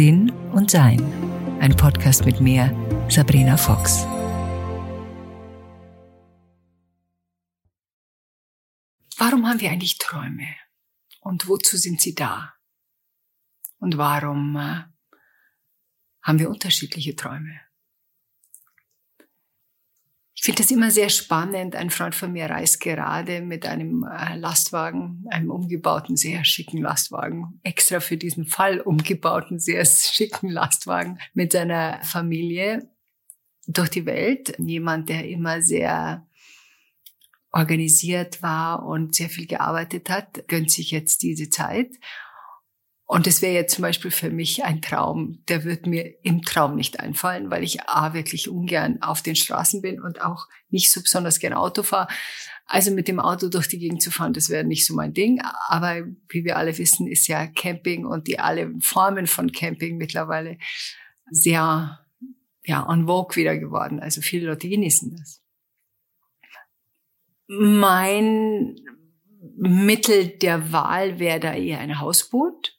Sinn und Sein. Ein Podcast mit mir, Sabrina Fox. Warum haben wir eigentlich Träume? Und wozu sind sie da? Und warum äh, haben wir unterschiedliche Träume? Ich finde das immer sehr spannend. Ein Freund von mir reist gerade mit einem äh, Lastwagen, einem umgebauten, sehr schicken Lastwagen, extra für diesen Fall umgebauten, sehr schicken Lastwagen mit seiner Familie durch die Welt. Jemand, der immer sehr organisiert war und sehr viel gearbeitet hat, gönnt sich jetzt diese Zeit und das wäre jetzt zum Beispiel für mich ein Traum, der wird mir im Traum nicht einfallen, weil ich A, wirklich ungern auf den Straßen bin und auch nicht so besonders gern Auto fahre. Also mit dem Auto durch die Gegend zu fahren, das wäre nicht so mein Ding. Aber wie wir alle wissen, ist ja Camping und die alle Formen von Camping mittlerweile sehr, ja, en vogue wieder geworden. Also viele Leute genießen das. Mein Mittel der Wahl wäre da eher ein Hausboot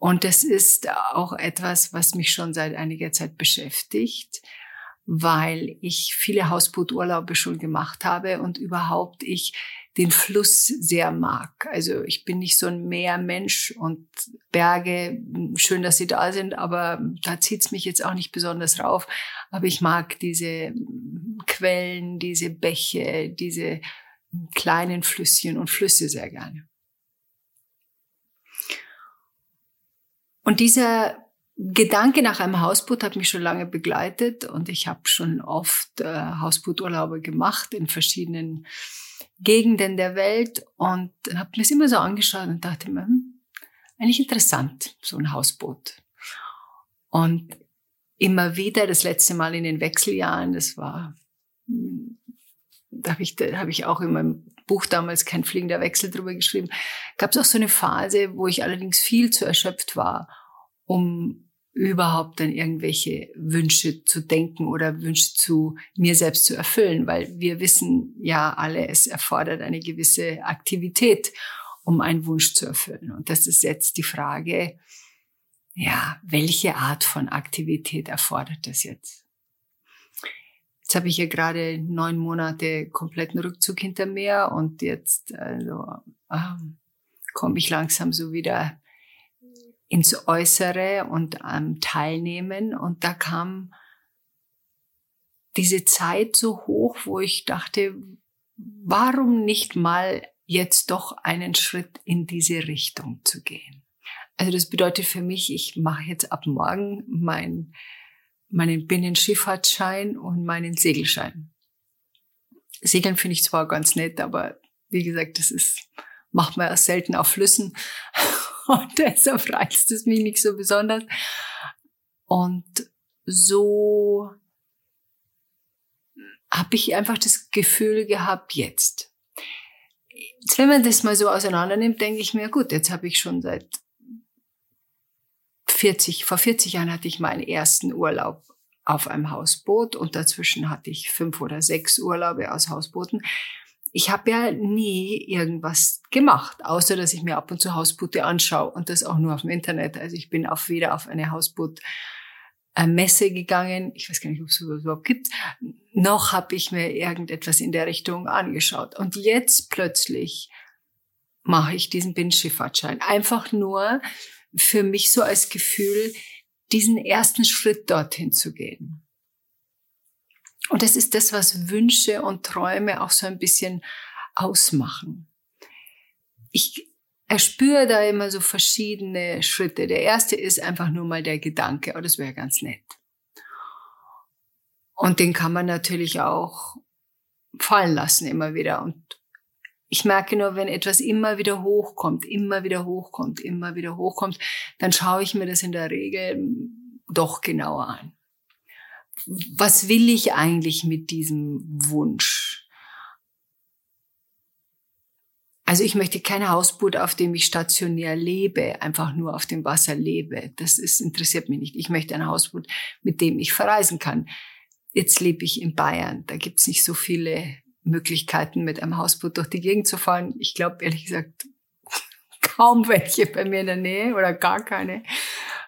und das ist auch etwas, was mich schon seit einiger Zeit beschäftigt, weil ich viele Hausbooturlaube schon gemacht habe und überhaupt ich den Fluss sehr mag. Also ich bin nicht so ein Meermensch und Berge, schön, dass sie da sind, aber da zieht's mich jetzt auch nicht besonders rauf. Aber ich mag diese Quellen, diese Bäche, diese kleinen Flüsschen und Flüsse sehr gerne. Und dieser Gedanke nach einem Hausboot hat mich schon lange begleitet und ich habe schon oft äh, Hausbooturlaube gemacht in verschiedenen Gegenden der Welt und habe mir das immer so angeschaut und dachte mir, hm, eigentlich interessant, so ein Hausboot. Und immer wieder, das letzte Mal in den Wechseljahren, das war, hm, da habe ich, hab ich auch in meinem Buch damals kein fliegender Wechsel drüber geschrieben, gab es auch so eine Phase, wo ich allerdings viel zu erschöpft war, um überhaupt an irgendwelche Wünsche zu denken oder Wünsche zu mir selbst zu erfüllen, weil wir wissen ja alle, es erfordert eine gewisse Aktivität, um einen Wunsch zu erfüllen. Und das ist jetzt die Frage, ja, welche Art von Aktivität erfordert das jetzt? Jetzt habe ich ja gerade neun Monate kompletten Rückzug hinter mir und jetzt also, ähm, komme ich langsam so wieder ins Äußere und ähm, Teilnehmen. Und da kam diese Zeit so hoch, wo ich dachte, warum nicht mal jetzt doch einen Schritt in diese Richtung zu gehen? Also das bedeutet für mich, ich mache jetzt ab morgen mein meinen Binnenschifffahrtsschein und meinen Segelschein. Segeln finde ich zwar ganz nett, aber wie gesagt, das ist, macht man ja selten auf Flüssen. Und deshalb reizt es mich nicht so besonders. Und so habe ich einfach das Gefühl gehabt, jetzt. Wenn man das mal so auseinander nimmt, denke ich mir, gut, jetzt habe ich schon seit 40, vor 40 Jahren hatte ich meinen ersten Urlaub auf einem Hausboot und dazwischen hatte ich fünf oder sechs Urlaube aus Hausbooten. Ich habe ja nie irgendwas gemacht, außer dass ich mir ab und zu Hausboote anschaue und das auch nur auf dem Internet. Also ich bin auf weder auf eine Hausboot Messe gegangen, ich weiß gar nicht, ob es sowas überhaupt gibt, noch habe ich mir irgendetwas in der Richtung angeschaut. Und jetzt plötzlich mache ich diesen Binnenschifffahrtschein. Einfach nur, für mich so als Gefühl, diesen ersten Schritt dorthin zu gehen. Und das ist das, was Wünsche und Träume auch so ein bisschen ausmachen. Ich erspüre da immer so verschiedene Schritte. Der erste ist einfach nur mal der Gedanke, oh, das wäre ganz nett. Und den kann man natürlich auch fallen lassen immer wieder. Und ich merke nur, wenn etwas immer wieder hochkommt, immer wieder hochkommt, immer wieder hochkommt, dann schaue ich mir das in der Regel doch genauer an. Was will ich eigentlich mit diesem Wunsch? Also ich möchte kein Hausboot, auf dem ich stationär lebe, einfach nur auf dem Wasser lebe. Das ist, interessiert mich nicht. Ich möchte ein Hausboot, mit dem ich verreisen kann. Jetzt lebe ich in Bayern. Da gibt's nicht so viele Möglichkeiten, mit einem Hausboot durch die Gegend zu fahren. Ich glaube, ehrlich gesagt, kaum welche bei mir in der Nähe oder gar keine.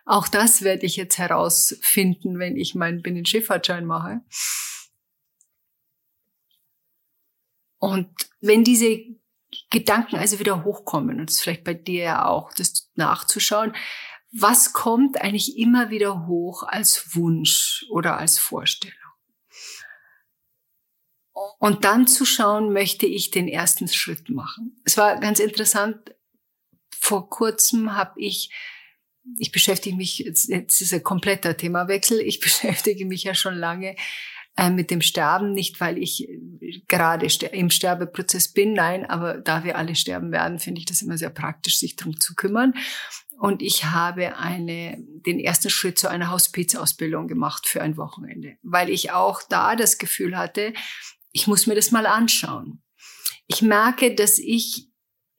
Auch das werde ich jetzt herausfinden, wenn ich meinen Binnenschifffahrtschein mache. Und wenn diese Gedanken also wieder hochkommen, und das ist vielleicht bei dir ja auch, das nachzuschauen, was kommt eigentlich immer wieder hoch als Wunsch oder als Vorstellung? Und dann zu schauen, möchte ich den ersten Schritt machen. Es war ganz interessant. Vor kurzem habe ich, ich beschäftige mich, jetzt, ist ein kompletter Themawechsel, ich beschäftige mich ja schon lange äh, mit dem Sterben, nicht weil ich gerade im Sterbeprozess bin, nein, aber da wir alle sterben werden, finde ich das immer sehr praktisch, sich darum zu kümmern. Und ich habe eine, den ersten Schritt zu einer Hospizausbildung gemacht für ein Wochenende, weil ich auch da das Gefühl hatte, ich muss mir das mal anschauen. Ich merke, dass ich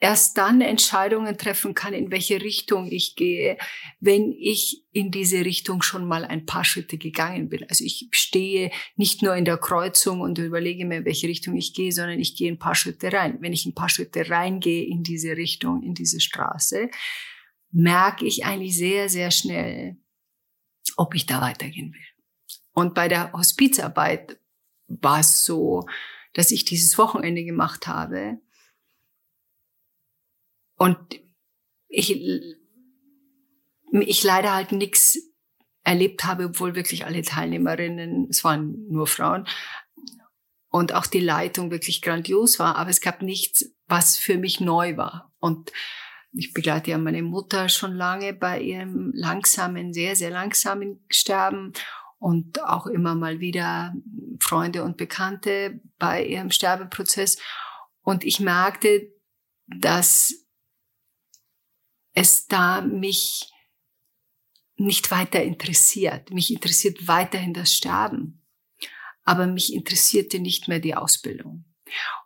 erst dann Entscheidungen treffen kann, in welche Richtung ich gehe, wenn ich in diese Richtung schon mal ein paar Schritte gegangen bin. Also ich stehe nicht nur in der Kreuzung und überlege mir, in welche Richtung ich gehe, sondern ich gehe ein paar Schritte rein. Wenn ich ein paar Schritte reingehe in diese Richtung, in diese Straße, merke ich eigentlich sehr, sehr schnell, ob ich da weitergehen will. Und bei der Hospizarbeit war es so, dass ich dieses Wochenende gemacht habe und ich, ich leider halt nichts erlebt habe, obwohl wirklich alle Teilnehmerinnen, es waren nur Frauen, und auch die Leitung wirklich grandios war, aber es gab nichts, was für mich neu war. Und ich begleite ja meine Mutter schon lange bei ihrem langsamen, sehr, sehr langsamen Sterben und auch immer mal wieder Freunde und Bekannte bei ihrem Sterbeprozess. Und ich merkte, dass es da mich nicht weiter interessiert. Mich interessiert weiterhin das Sterben. Aber mich interessierte nicht mehr die Ausbildung.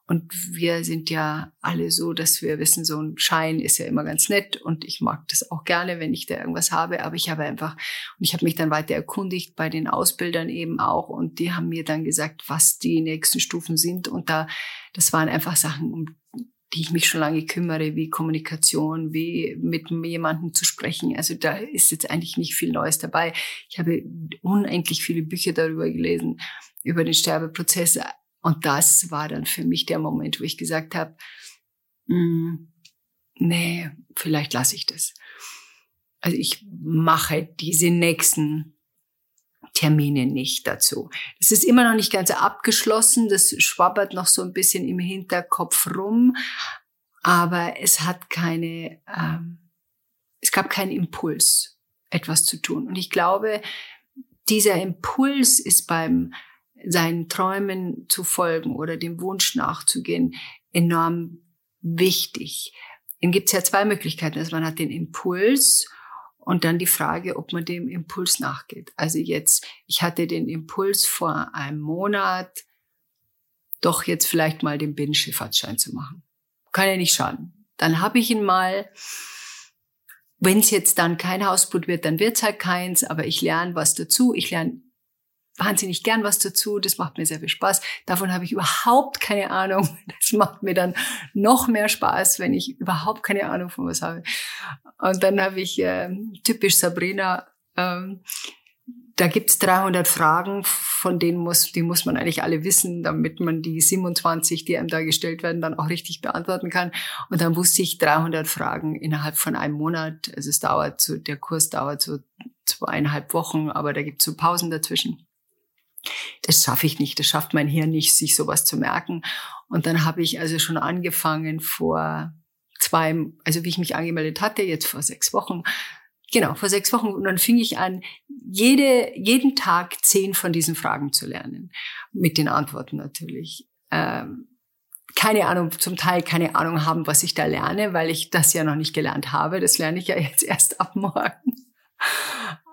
Und wir sind ja alle so, dass wir wissen, so ein Schein ist ja immer ganz nett und ich mag das auch gerne, wenn ich da irgendwas habe. Aber ich habe einfach, und ich habe mich dann weiter erkundigt bei den Ausbildern eben auch und die haben mir dann gesagt, was die nächsten Stufen sind. Und da, das waren einfach Sachen, um die ich mich schon lange kümmere, wie Kommunikation, wie mit jemandem zu sprechen. Also da ist jetzt eigentlich nicht viel Neues dabei. Ich habe unendlich viele Bücher darüber gelesen, über den Sterbeprozess. Und das war dann für mich der Moment, wo ich gesagt habe, mm, nee, vielleicht lasse ich das. Also ich mache diese nächsten Termine nicht dazu. Das ist immer noch nicht ganz abgeschlossen, das schwabbert noch so ein bisschen im Hinterkopf rum, aber es hat keine, ähm, es gab keinen Impuls, etwas zu tun. Und ich glaube, dieser Impuls ist beim seinen Träumen zu folgen oder dem Wunsch nachzugehen enorm wichtig. Dann gibt es ja zwei Möglichkeiten. Also man hat den Impuls und dann die Frage, ob man dem Impuls nachgeht. Also jetzt, ich hatte den Impuls vor einem Monat, doch jetzt vielleicht mal den Binnenschifffahrtsschein zu machen. Kann ja nicht schaden. Dann habe ich ihn mal. Wenn es jetzt dann kein Hausboot wird, dann wird es halt keins, aber ich lerne was dazu. Ich lerne wahnsinnig gern was dazu. Das macht mir sehr viel Spaß. Davon habe ich überhaupt keine Ahnung. Das macht mir dann noch mehr Spaß, wenn ich überhaupt keine Ahnung von was habe. Und dann habe ich äh, typisch Sabrina. Ähm, da gibt's 300 Fragen, von denen muss, die muss man eigentlich alle wissen, damit man die 27, die einem da gestellt werden, dann auch richtig beantworten kann. Und dann wusste ich 300 Fragen innerhalb von einem Monat. Also es dauert so, der Kurs dauert so zweieinhalb Wochen, aber da gibt's so Pausen dazwischen das schaffe ich nicht, das schafft mein Hirn nicht, sich sowas zu merken. Und dann habe ich also schon angefangen vor zwei, also wie ich mich angemeldet hatte, jetzt vor sechs Wochen, genau, vor sechs Wochen, und dann fing ich an, jede, jeden Tag zehn von diesen Fragen zu lernen. Mit den Antworten natürlich. Ähm, keine Ahnung, zum Teil keine Ahnung haben, was ich da lerne, weil ich das ja noch nicht gelernt habe. Das lerne ich ja jetzt erst ab morgen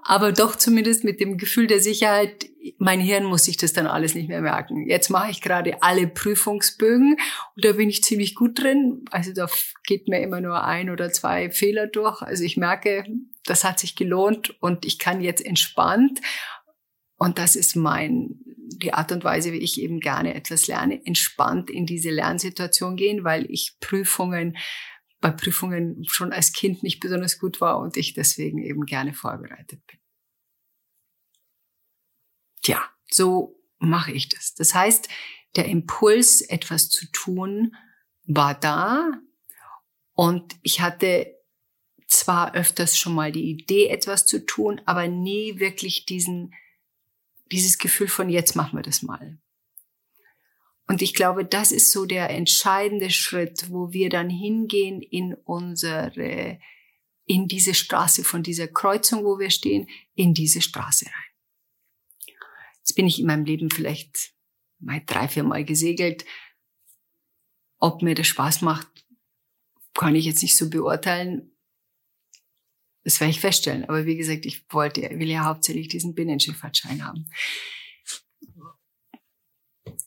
aber doch zumindest mit dem Gefühl der Sicherheit, mein Hirn muss sich das dann alles nicht mehr merken. Jetzt mache ich gerade alle Prüfungsbögen und da bin ich ziemlich gut drin. Also da geht mir immer nur ein oder zwei Fehler durch. Also ich merke, das hat sich gelohnt und ich kann jetzt entspannt und das ist mein die Art und Weise, wie ich eben gerne etwas lerne, entspannt in diese Lernsituation gehen, weil ich Prüfungen bei Prüfungen schon als Kind nicht besonders gut war und ich deswegen eben gerne vorbereitet bin. Tja, so mache ich das. Das heißt, der Impuls, etwas zu tun, war da und ich hatte zwar öfters schon mal die Idee, etwas zu tun, aber nie wirklich diesen, dieses Gefühl von jetzt machen wir das mal. Und ich glaube, das ist so der entscheidende Schritt, wo wir dann hingehen in unsere, in diese Straße von dieser Kreuzung, wo wir stehen, in diese Straße rein. Jetzt bin ich in meinem Leben vielleicht mal drei, vier Mal gesegelt. Ob mir das Spaß macht, kann ich jetzt nicht so beurteilen. Das werde ich feststellen. Aber wie gesagt, ich wollte, will ja hauptsächlich diesen Binnenschifffahrtschein haben.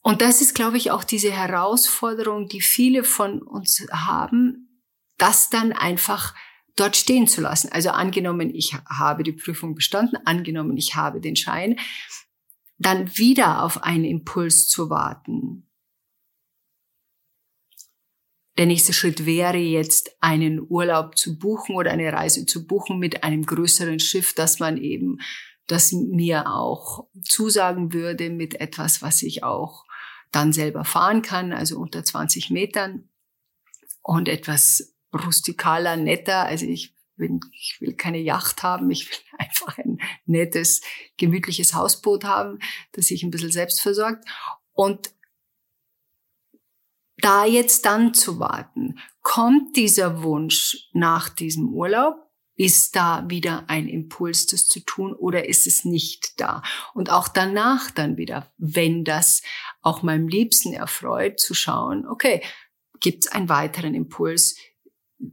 Und das ist, glaube ich, auch diese Herausforderung, die viele von uns haben, das dann einfach dort stehen zu lassen. Also angenommen, ich habe die Prüfung bestanden, angenommen, ich habe den Schein, dann wieder auf einen Impuls zu warten. Der nächste Schritt wäre jetzt, einen Urlaub zu buchen oder eine Reise zu buchen mit einem größeren Schiff, dass man eben, das mir auch zusagen würde mit etwas, was ich auch dann selber fahren kann, also unter 20 Metern und etwas rustikaler, netter. Also ich bin, ich will keine Yacht haben, ich will einfach ein nettes, gemütliches Hausboot haben, das sich ein bisschen selbst versorgt. Und da jetzt dann zu warten, kommt dieser Wunsch nach diesem Urlaub? Ist da wieder ein Impuls, das zu tun oder ist es nicht da? Und auch danach dann wieder, wenn das auch meinem Liebsten erfreut, zu schauen, okay, gibt es einen weiteren Impuls,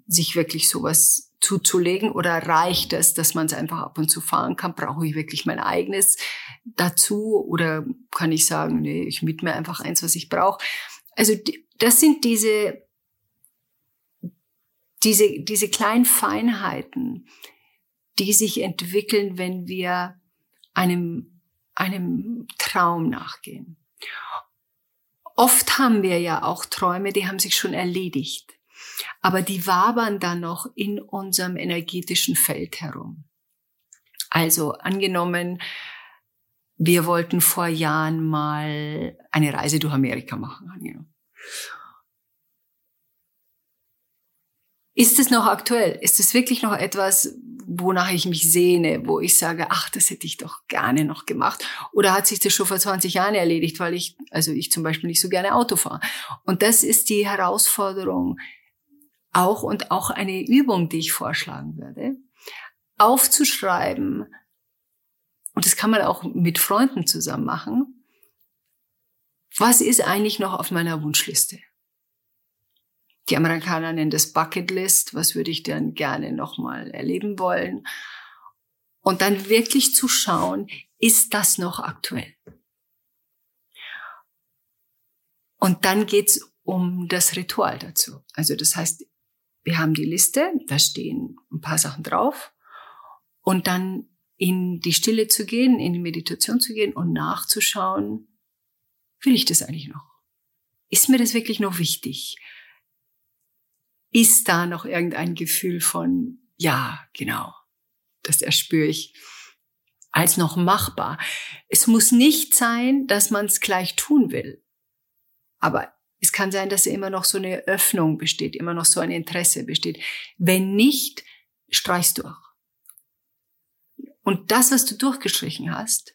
sich wirklich sowas zuzulegen oder reicht es, dass man es einfach ab und zu fahren kann? Brauche ich wirklich mein eigenes dazu oder kann ich sagen, nee, ich miete mir einfach eins, was ich brauche? Also das sind diese diese, diese kleinen Feinheiten, die sich entwickeln, wenn wir einem, einem Traum nachgehen. Oft haben wir ja auch Träume, die haben sich schon erledigt, aber die wabern dann noch in unserem energetischen Feld herum. Also angenommen, wir wollten vor Jahren mal eine Reise durch Amerika machen. Ist es noch aktuell? Ist es wirklich noch etwas, wonach ich mich sehne, wo ich sage, ach, das hätte ich doch gerne noch gemacht? Oder hat sich das schon vor 20 Jahren erledigt, weil ich, also ich zum Beispiel nicht so gerne Auto fahre? Und das ist die Herausforderung auch und auch eine Übung, die ich vorschlagen würde, aufzuschreiben, und das kann man auch mit Freunden zusammen machen, was ist eigentlich noch auf meiner Wunschliste? Die Amerikaner nennen das Bucket List. Was würde ich denn gerne nochmal erleben wollen? Und dann wirklich zu schauen, ist das noch aktuell? Und dann geht's um das Ritual dazu. Also das heißt, wir haben die Liste, da stehen ein paar Sachen drauf. Und dann in die Stille zu gehen, in die Meditation zu gehen und nachzuschauen, will ich das eigentlich noch? Ist mir das wirklich noch wichtig? Ist da noch irgendein Gefühl von, ja, genau, das erspüre ich als noch machbar. Es muss nicht sein, dass man es gleich tun will. Aber es kann sein, dass immer noch so eine Öffnung besteht, immer noch so ein Interesse besteht. Wenn nicht, streichst durch. Und das, was du durchgestrichen hast,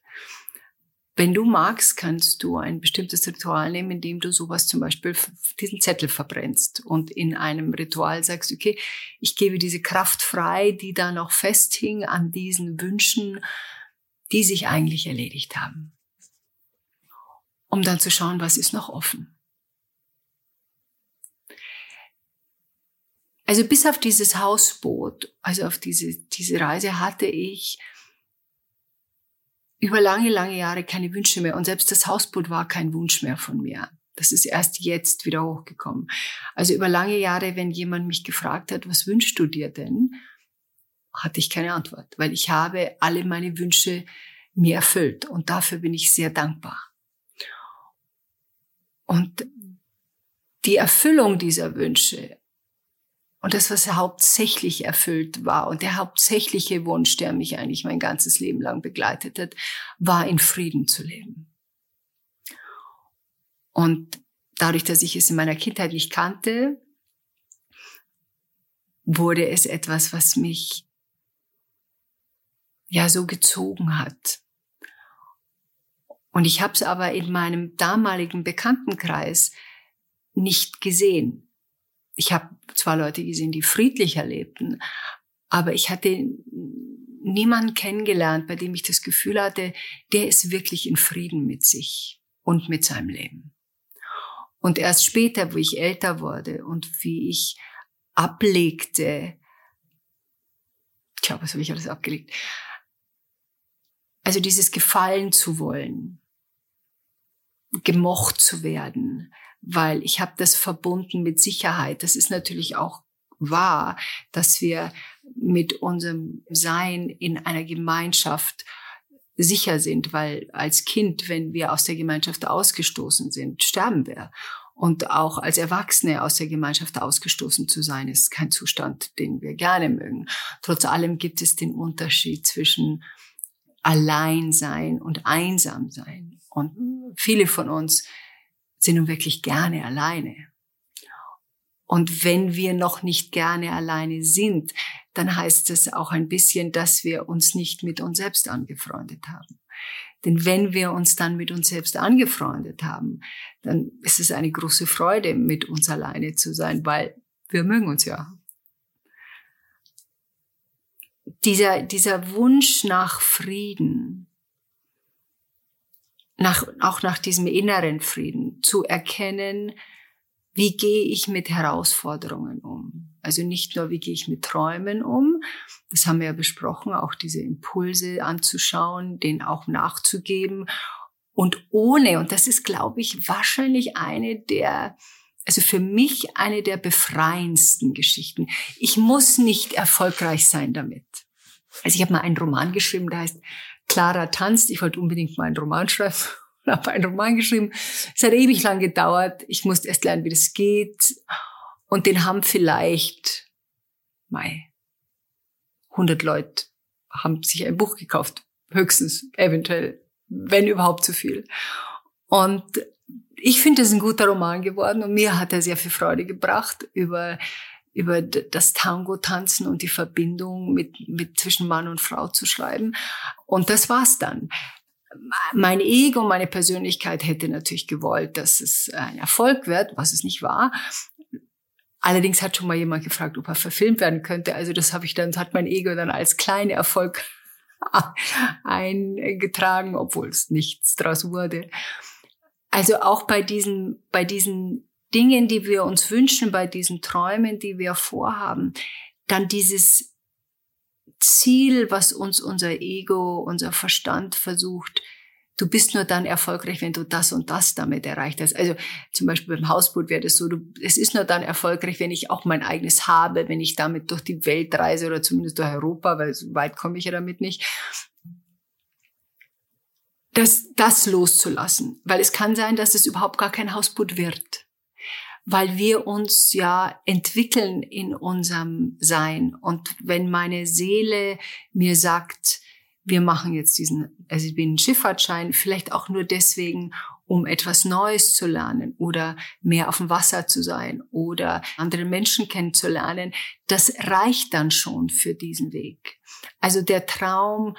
wenn du magst, kannst du ein bestimmtes Ritual nehmen, indem du sowas zum Beispiel diesen Zettel verbrennst und in einem Ritual sagst, okay, ich gebe diese Kraft frei, die da noch festhing an diesen Wünschen, die sich eigentlich erledigt haben. Um dann zu schauen, was ist noch offen. Also bis auf dieses Hausboot, also auf diese, diese Reise hatte ich über lange, lange Jahre keine Wünsche mehr. Und selbst das Hausboot war kein Wunsch mehr von mir. Das ist erst jetzt wieder hochgekommen. Also über lange Jahre, wenn jemand mich gefragt hat, was wünschst du dir denn, hatte ich keine Antwort, weil ich habe alle meine Wünsche mir erfüllt und dafür bin ich sehr dankbar. Und die Erfüllung dieser Wünsche Und das, was hauptsächlich erfüllt war und der hauptsächliche Wunsch, der mich eigentlich mein ganzes Leben lang begleitet hat, war in Frieden zu leben. Und dadurch, dass ich es in meiner Kindheit nicht kannte, wurde es etwas, was mich ja so gezogen hat. Und ich habe es aber in meinem damaligen Bekanntenkreis nicht gesehen. Ich habe zwar Leute gesehen, die friedlicher lebten, aber ich hatte niemanden kennengelernt, bei dem ich das Gefühl hatte, der ist wirklich in Frieden mit sich und mit seinem Leben. Und erst später, wo ich älter wurde und wie ich ablegte, tja, was habe ich alles abgelegt? Also dieses Gefallen zu wollen, gemocht zu werden, weil ich habe das verbunden mit Sicherheit. Das ist natürlich auch wahr, dass wir mit unserem Sein in einer Gemeinschaft sicher sind, weil als Kind, wenn wir aus der Gemeinschaft ausgestoßen sind, sterben wir. Und auch als Erwachsene aus der Gemeinschaft ausgestoßen zu sein, ist kein Zustand, den wir gerne mögen. Trotz allem gibt es den Unterschied zwischen Alleinsein und Einsamsein. Und viele von uns sind nun wirklich gerne alleine. Und wenn wir noch nicht gerne alleine sind, dann heißt es auch ein bisschen, dass wir uns nicht mit uns selbst angefreundet haben. Denn wenn wir uns dann mit uns selbst angefreundet haben, dann ist es eine große Freude, mit uns alleine zu sein, weil wir mögen uns ja. Dieser, dieser Wunsch nach Frieden, nach, auch nach diesem inneren Frieden, zu erkennen, wie gehe ich mit Herausforderungen um? Also nicht nur, wie gehe ich mit Träumen um, das haben wir ja besprochen, auch diese Impulse anzuschauen, denen auch nachzugeben und ohne, und das ist, glaube ich, wahrscheinlich eine der, also für mich eine der befreiendsten Geschichten. Ich muss nicht erfolgreich sein damit. Also ich habe mal einen Roman geschrieben, der heißt Clara tanzt. Ich wollte unbedingt mal einen Roman schreiben und habe einen Roman geschrieben. Es hat ewig lang gedauert. Ich musste erst lernen, wie das geht. Und den haben vielleicht, mei, 100 Leute haben sich ein Buch gekauft. Höchstens, eventuell, wenn überhaupt zu viel. Und ich finde, es ist ein guter Roman geworden und mir hat er sehr viel Freude gebracht über über das Tango-Tanzen und die Verbindung mit, mit zwischen Mann und Frau zu schreiben. Und das war's dann. Mein Ego, meine Persönlichkeit hätte natürlich gewollt, dass es ein Erfolg wird, was es nicht war. Allerdings hat schon mal jemand gefragt, ob er verfilmt werden könnte. Also das habe ich dann, hat mein Ego dann als kleiner Erfolg eingetragen, obwohl es nichts draus wurde. Also auch bei diesen, bei diesen Dingen, die wir uns wünschen, bei diesen Träumen, die wir vorhaben, dann dieses Ziel, was uns unser Ego, unser Verstand versucht, du bist nur dann erfolgreich, wenn du das und das damit erreicht hast. Also zum Beispiel beim Hausboot wäre das so, du, es ist nur dann erfolgreich, wenn ich auch mein eigenes habe, wenn ich damit durch die Welt reise oder zumindest durch Europa, weil so weit komme ich ja damit nicht. Das, das loszulassen, weil es kann sein, dass es überhaupt gar kein Hausboot wird weil wir uns ja entwickeln in unserem Sein. Und wenn meine Seele mir sagt, wir machen jetzt diesen, also ich bin ein Schifffahrtschein, vielleicht auch nur deswegen, um etwas Neues zu lernen oder mehr auf dem Wasser zu sein oder andere Menschen kennenzulernen, das reicht dann schon für diesen Weg. Also der Traum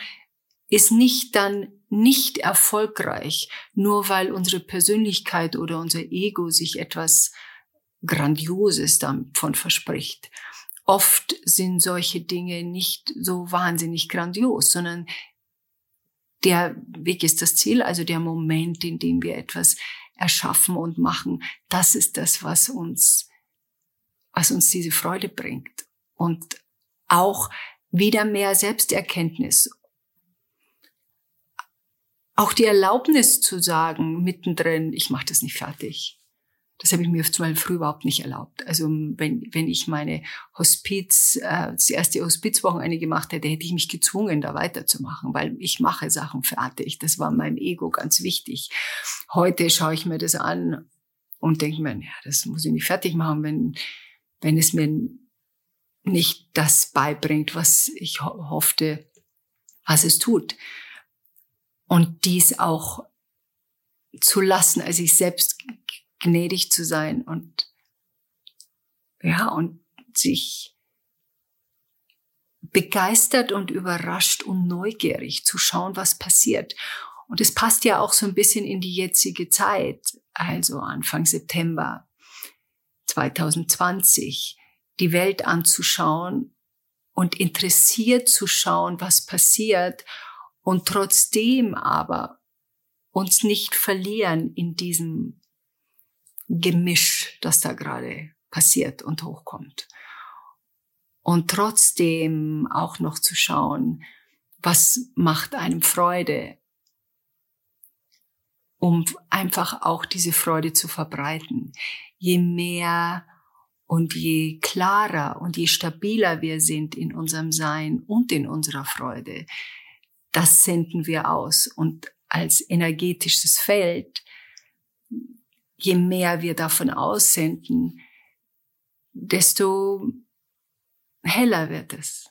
ist nicht dann nicht erfolgreich, nur weil unsere Persönlichkeit oder unser Ego sich etwas Grandioses davon verspricht. Oft sind solche Dinge nicht so wahnsinnig grandios, sondern der Weg ist das Ziel, also der Moment, in dem wir etwas erschaffen und machen, das ist das, was uns, was uns diese Freude bringt. Und auch wieder mehr Selbsterkenntnis. Auch die Erlaubnis zu sagen, mittendrin, ich mache das nicht fertig. Das habe ich mir zum Beispiel früh überhaupt nicht erlaubt. Also wenn, wenn ich meine Hospiz, äh, das erste Hospizwochenende gemacht hätte, hätte ich mich gezwungen, da weiterzumachen, weil ich mache Sachen fertig. Das war meinem Ego ganz wichtig. Heute schaue ich mir das an und denke mir, ja, das muss ich nicht fertig machen, wenn, wenn es mir nicht das beibringt, was ich ho hoffte, was es tut. Und dies auch zu lassen, also ich selbst gnädig zu sein und ja, und sich begeistert und überrascht und neugierig zu schauen, was passiert. Und es passt ja auch so ein bisschen in die jetzige Zeit, also Anfang September 2020, die Welt anzuschauen und interessiert zu schauen, was passiert und trotzdem aber uns nicht verlieren in diesem Gemisch, das da gerade passiert und hochkommt. Und trotzdem auch noch zu schauen, was macht einem Freude, um einfach auch diese Freude zu verbreiten. Je mehr und je klarer und je stabiler wir sind in unserem Sein und in unserer Freude, das senden wir aus. Und als energetisches Feld, je mehr wir davon aussenden, desto heller wird es.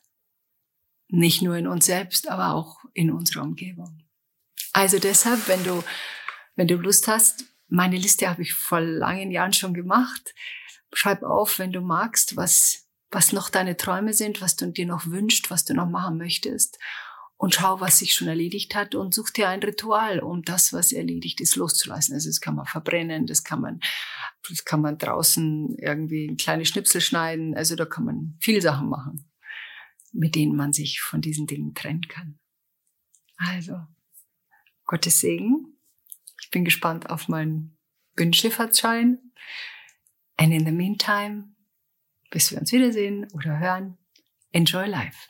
Nicht nur in uns selbst, aber auch in unserer Umgebung. Also deshalb, wenn du, wenn du Lust hast, meine Liste habe ich vor langen Jahren schon gemacht. Schreib auf, wenn du magst, was, was noch deine Träume sind, was du dir noch wünscht, was du noch machen möchtest und schau, was sich schon erledigt hat und such dir ein Ritual, um das, was erledigt ist, loszulassen. Also das kann man verbrennen, das kann man, das kann man draußen irgendwie ein kleine Schnipsel schneiden. Also da kann man viel Sachen machen, mit denen man sich von diesen Dingen trennen kann. Also, Gottes Segen. Ich bin gespannt auf meinen Binnenschifffahrtsschein. And in the meantime, bis wir uns wiedersehen oder hören, enjoy life.